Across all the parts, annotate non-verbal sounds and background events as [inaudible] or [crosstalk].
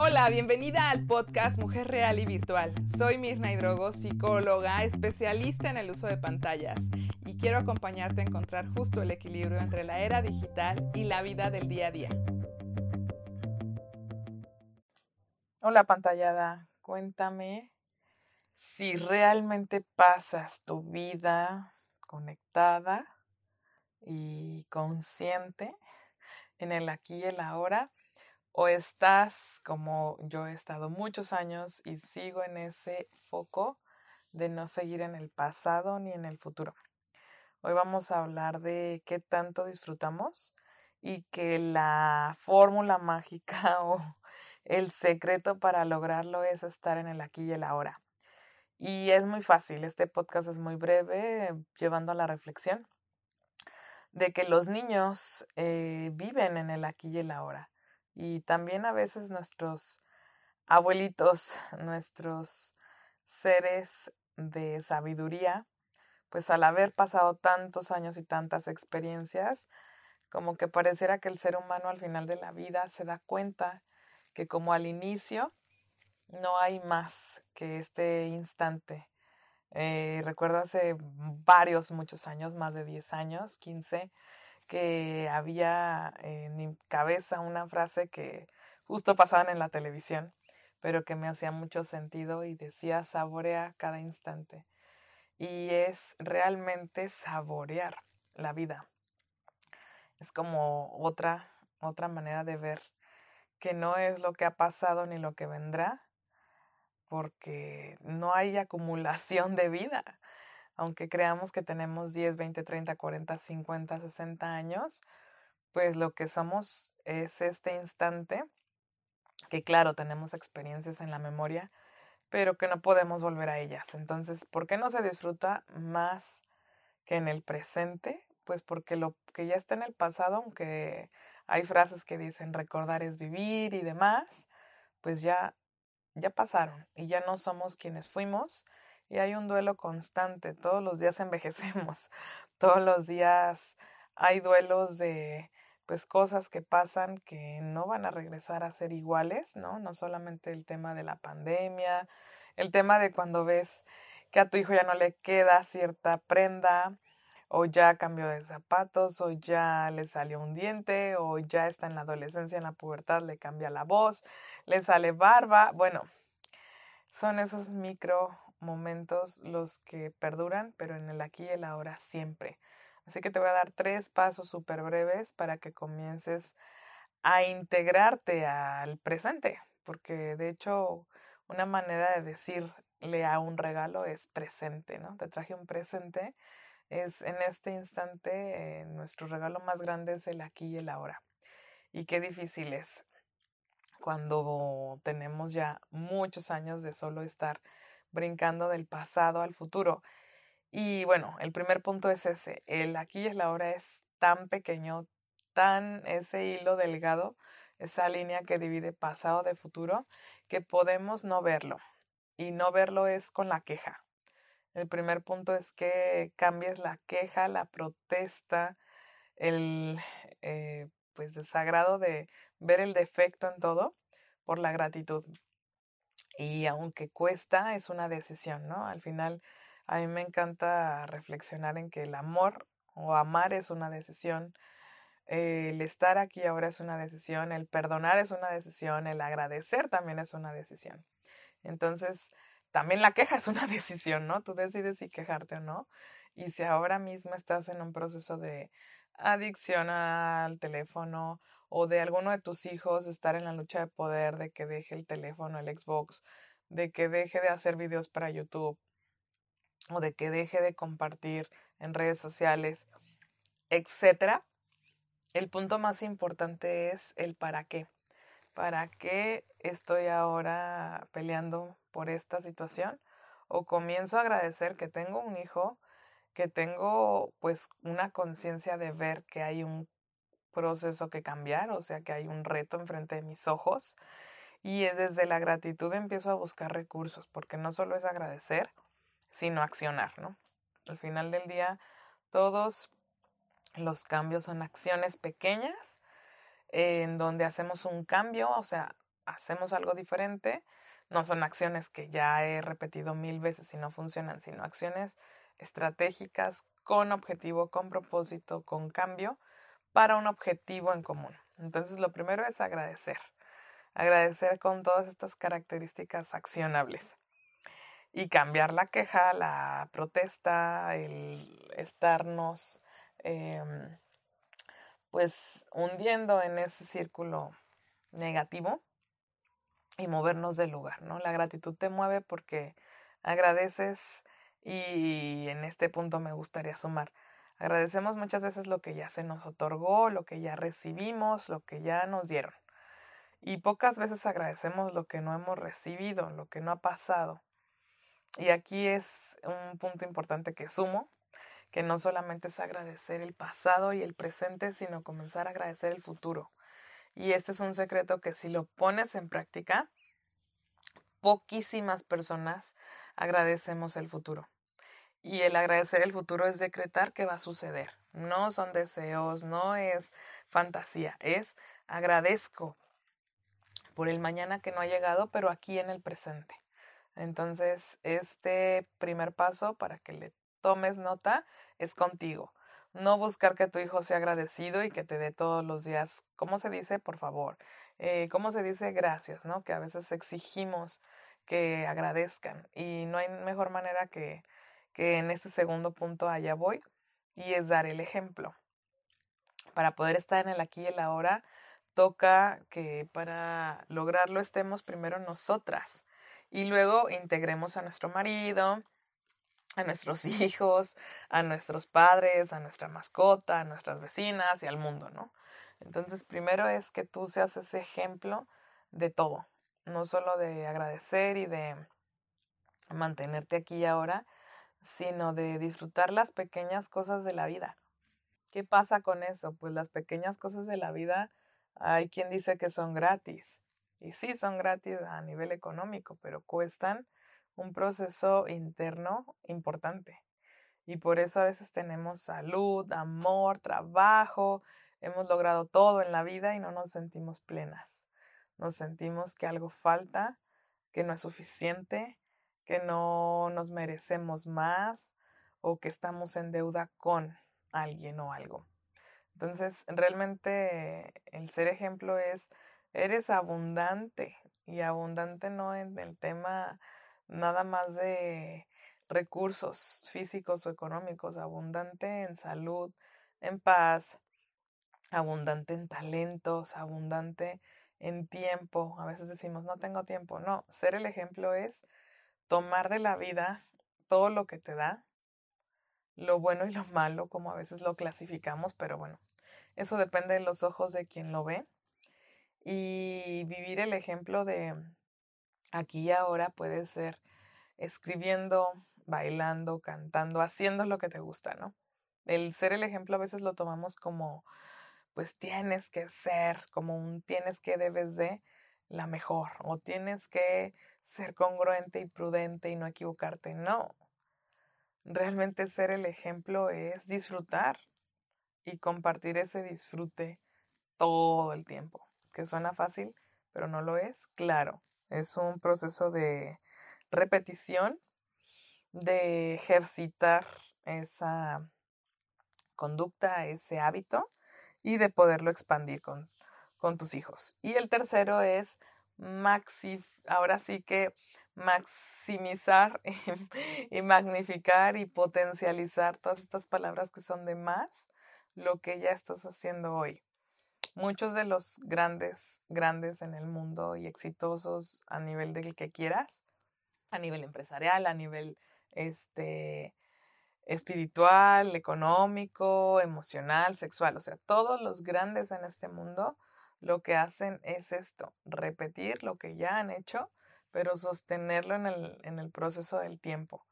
Hola, bienvenida al podcast Mujer Real y Virtual. Soy Mirna Hidrogo, psicóloga, especialista en el uso de pantallas y quiero acompañarte a encontrar justo el equilibrio entre la era digital y la vida del día a día. Hola pantallada, cuéntame si realmente pasas tu vida conectada y consciente en el aquí y el ahora o estás como yo he estado muchos años y sigo en ese foco de no seguir en el pasado ni en el futuro. Hoy vamos a hablar de qué tanto disfrutamos y que la fórmula mágica [laughs] o el secreto para lograrlo es estar en el aquí y el ahora. Y es muy fácil, este podcast es muy breve, llevando a la reflexión de que los niños eh, viven en el aquí y el ahora y también a veces nuestros abuelitos, [laughs] nuestros seres de sabiduría, pues al haber pasado tantos años y tantas experiencias, como que pareciera que el ser humano al final de la vida se da cuenta que como al inicio no hay más que este instante. Eh, recuerdo hace varios, muchos años, más de 10 años, 15, que había en mi cabeza una frase que justo pasaban en la televisión, pero que me hacía mucho sentido y decía saborea cada instante. Y es realmente saborear la vida. Es como otra, otra manera de ver que no es lo que ha pasado ni lo que vendrá, porque no hay acumulación de vida aunque creamos que tenemos 10, 20, 30, 40, 50, 60 años, pues lo que somos es este instante, que claro, tenemos experiencias en la memoria, pero que no podemos volver a ellas. Entonces, ¿por qué no se disfruta más que en el presente? Pues porque lo que ya está en el pasado, aunque hay frases que dicen recordar es vivir y demás, pues ya ya pasaron y ya no somos quienes fuimos y hay un duelo constante, todos los días [laughs] envejecemos, todos los días hay duelos de pues cosas que pasan que no van a regresar a ser iguales, ¿no? No solamente el tema de la pandemia, el tema de cuando ves que a tu hijo ya no le queda cierta prenda, o ya cambió de zapatos, o ya le salió un diente, o ya está en la adolescencia, en la pubertad, le cambia la voz, le sale barba. Bueno, son esos micro momentos los que perduran, pero en el aquí y el ahora siempre. Así que te voy a dar tres pasos súper breves para que comiences a integrarte al presente, porque de hecho una manera de decirle a un regalo es presente, ¿no? Te traje un presente, es en este instante eh, nuestro regalo más grande es el aquí y el ahora. Y qué difícil es cuando tenemos ya muchos años de solo estar brincando del pasado al futuro. Y bueno, el primer punto es ese, el aquí es la hora es tan pequeño, tan ese hilo delgado, esa línea que divide pasado de futuro, que podemos no verlo. Y no verlo es con la queja. El primer punto es que cambies la queja, la protesta, el eh, pues desagrado de ver el defecto en todo por la gratitud. Y aunque cuesta, es una decisión, ¿no? Al final, a mí me encanta reflexionar en que el amor o amar es una decisión, el estar aquí ahora es una decisión, el perdonar es una decisión, el agradecer también es una decisión. Entonces, también la queja es una [laughs] decisión, ¿no? Tú decides si quejarte o no. Y si ahora mismo estás en un proceso de adicción al teléfono o de alguno de tus hijos estar en la lucha de poder, de que deje el teléfono, el Xbox, de que deje de hacer videos para YouTube o de que deje de compartir en redes sociales, etcétera. El punto más importante es el para qué. ¿Para qué estoy ahora peleando por esta situación? O comienzo a agradecer que tengo un hijo, que tengo pues una conciencia de ver que hay un proceso que cambiar, o sea que hay un reto enfrente de mis ojos y desde la gratitud empiezo a buscar recursos, porque no solo es agradecer, sino accionar, ¿no? Al final del día, todos los cambios son acciones pequeñas en donde hacemos un cambio, o sea, hacemos algo diferente. No son acciones que ya he repetido mil veces y no funcionan, sino acciones estratégicas con objetivo, con propósito, con cambio para un objetivo en común. Entonces, lo primero es agradecer. Agradecer con todas estas características accionables. Y cambiar la queja, la protesta, el estarnos em, pues hundiendo en ese círculo negativo y movernos del lugar, ¿no? La gratitud te mueve porque agradeces y en este punto me gustaría sumar. Agradecemos muchas veces lo que ya se nos otorgó, lo que ya recibimos, lo que ya nos dieron. Y pocas veces agradecemos lo que no hemos recibido, lo que no ha pasado. Y aquí es un punto importante que sumo, que no solamente es agradecer el pasado y el presente, sino comenzar a agradecer el futuro. Y este es un secreto que si lo pones en práctica, poquísimas personas agradecemos el futuro. Y el agradecer el futuro es decretar que va a suceder. No son deseos, no es fantasía, es agradezco por el mañana que no ha llegado, pero aquí en el presente. Entonces, este primer paso para que le tomes nota es contigo. No buscar que tu hijo sea agradecido y que te dé todos los días, ¿cómo se dice? Por favor. Eh, ¿Cómo se dice? Gracias, ¿no? Que a veces exigimos que agradezcan y no hay mejor manera que, que en este segundo punto allá voy y es dar el ejemplo. Para poder estar en el aquí y el ahora, toca que para lograrlo estemos primero nosotras y luego integremos a nuestro marido, a nuestros [laughs] hijos, a nuestros padres, a nuestra mascota, a nuestras vecinas y al mundo, ¿no? Entonces, primero es que tú seas ese ejemplo de todo, no solo de agradecer y de mantenerte aquí y ahora, sino de disfrutar las pequeñas cosas de la vida. ¿Qué pasa con eso? Pues las pequeñas cosas de la vida, hay quien dice que son gratis. Y sí, son gratis a nivel económico, pero cuestan un proceso interno importante. Y por eso a veces tenemos salud, amor, trabajo, hemos logrado todo en la vida y no nos sentimos plenas. Nos sentimos que algo falta, que no es suficiente, que no nos merecemos más o que estamos en deuda con alguien o algo. Entonces, realmente el ser ejemplo es, eres abundante y abundante no en el tema nada más de recursos físicos o económicos, abundante en salud, en paz, abundante en talentos, abundante en tiempo. A veces decimos, no tengo tiempo. No, ser el ejemplo es tomar de la vida todo lo que te da, lo bueno y lo malo, como a veces lo clasificamos, pero bueno, eso depende de los ojos de quien lo ve. Y vivir el ejemplo de aquí y ahora puede ser escribiendo, bailando, cantando, haciendo lo que te gusta, ¿no? El ser el ejemplo a veces lo tomamos como, pues tienes que ser, como un tienes que debes de la mejor, o tienes que ser congruente y prudente y no equivocarte. No. Realmente ser el ejemplo es disfrutar y compartir ese disfrute todo el tiempo. Que suena fácil, pero no lo es. Claro, es un proceso de repetición, de ejercitar esa conducta, ese hábito y de poderlo expandir con, con tus hijos. Y el tercero es maxi, ahora sí que maximizar [laughs] y, magnificar y potencializar todas estas palabras que son de más lo que ya estás haciendo hoy. Muchos de los grandes, grandes en el mundo y exitosos a nivel del que quieras, a nivel empresarial, a nivel este, espiritual, económico, emocional, sexual, o sea, todos los grandes en este mundo lo que hacen es esto, repetir lo que ya han hecho, pero sostenerlo en el, en el proceso del tiempo.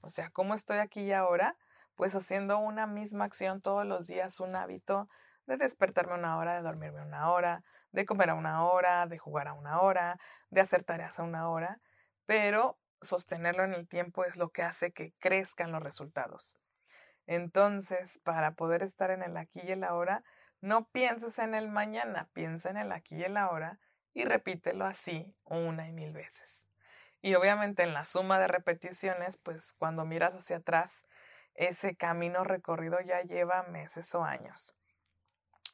O sea, ¿cómo estoy aquí y ahora? Pues haciendo una misma acción todos los días, un hábito de despertarme una hora, de dormirme una hora, de comer a una hora, de jugar a una hora, de hacer tareas a una hora, pero sostenerlo en el tiempo es lo que hace que crezcan los resultados. Entonces, para poder estar en el aquí y el ahora, no pienses en el mañana, piensa en el aquí y el ahora y repítelo así una y mil veces. Y obviamente en la suma de repeticiones, pues cuando miras hacia atrás, ese camino recorrido ya lleva meses o años,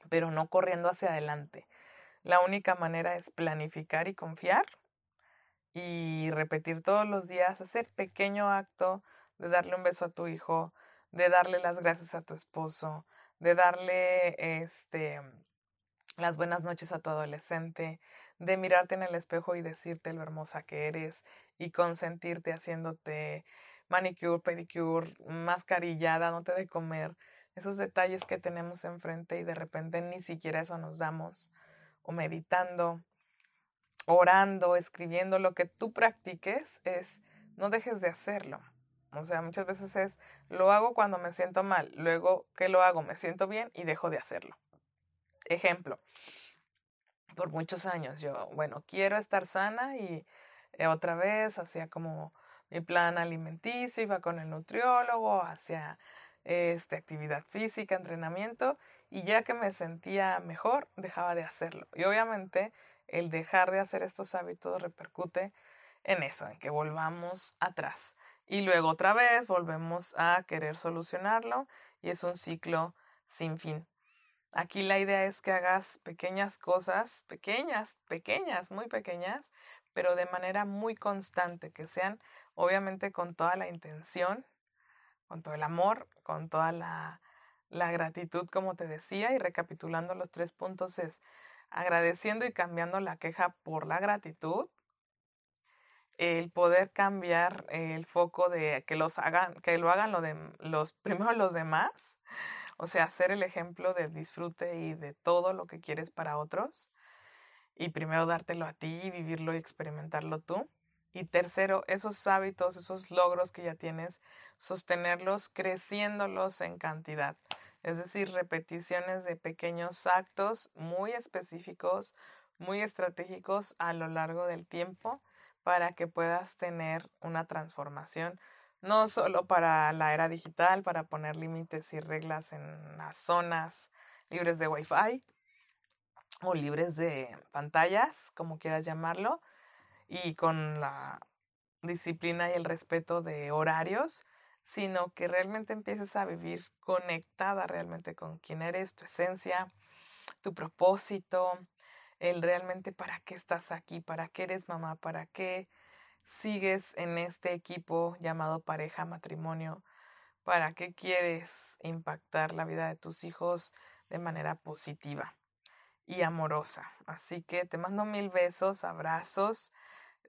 pero no corriendo hacia adelante. La única manera es planificar y confiar y repetir todos los días ese pequeño acto de darle un beso a tu hijo, de darle las gracias a tu esposo, de darle este las buenas noches a tu adolescente, de mirarte en el espejo y decirte lo hermosa que eres y consentirte haciéndote manicure, pedicure, mascarilla, dándote de comer, esos detalles que tenemos enfrente y de repente ni siquiera eso nos damos, o meditando, orando, escribiendo, lo que tú practiques es no dejes de hacerlo. O sea, muchas veces es lo hago cuando me siento mal, luego ¿qué lo hago? Me siento bien y dejo de hacerlo. Ejemplo, por muchos años yo, bueno, quiero estar sana y eh, otra vez hacía como mi plan alimenticio, iba con el nutriólogo, hacia este, actividad física, entrenamiento, y ya que me sentía mejor, dejaba de hacerlo. Y obviamente el dejar de hacer estos hábitos repercute en eso, en que volvamos atrás. Y luego otra vez volvemos a querer solucionarlo y es un ciclo sin fin. Aquí la idea es que hagas pequeñas cosas, pequeñas, pequeñas, muy pequeñas, pero de manera muy constante, que sean obviamente con toda la intención, con todo el amor, con toda la, la gratitud, como te decía, y recapitulando los tres puntos es agradeciendo y cambiando la queja por la gratitud, el poder cambiar el foco de que los hagan, que lo hagan lo de los [laughs] primero los demás, o sea, ser el ejemplo del disfrute y de todo lo que quieres para otros, y primero dártelo a ti y vivirlo y experimentarlo tú. Y tercero, esos hábitos, esos logros que ya tienes, sostenerlos creciéndolos en cantidad. Es decir, repeticiones de pequeños actos muy específicos, muy estratégicos a lo largo del tiempo para que puedas tener una transformación, no solo para la era digital, para poner límites y reglas en las zonas libres de Wi-Fi o libres de pantallas, como quieras llamarlo, y con la disciplina y el respeto de horarios, sino que realmente empieces a vivir conectada realmente con quién eres, tu esencia, tu propósito, el realmente para qué estás aquí, para qué eres mamá, para qué sigues en este equipo llamado pareja, matrimonio, para qué quieres impactar la vida de tus hijos de manera positiva y amorosa. Así que te mando mil besos, abrazos.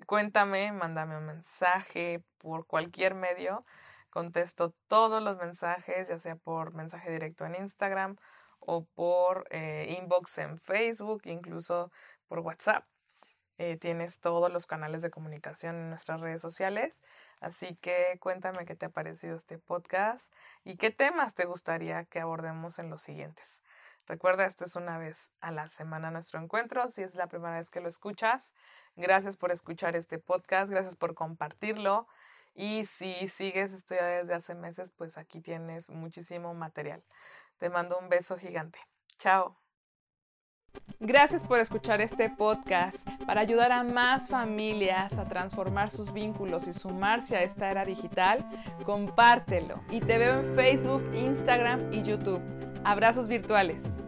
Cuéntame, mándame un mensaje por cualquier medio. Contesto todos los mensajes, ya sea por mensaje directo en Instagram o por eh, inbox en Facebook, incluso por WhatsApp. Eh, tienes todos los canales de comunicación en nuestras redes sociales. Así que cuéntame qué te ha parecido este podcast y qué temas te gustaría que abordemos en los siguientes. Recuerda, esto es una vez a la semana nuestro encuentro. Si es la primera vez que lo escuchas, gracias por escuchar este podcast, gracias por compartirlo. Y si sigues ya desde hace meses, pues aquí tienes muchísimo material. Te mando un beso gigante. Chao. Gracias por escuchar este podcast. Para ayudar a más familias a transformar sus vínculos y sumarse a esta era digital, compártelo. Y te veo en Facebook, Instagram y YouTube. Abrazos virtuales.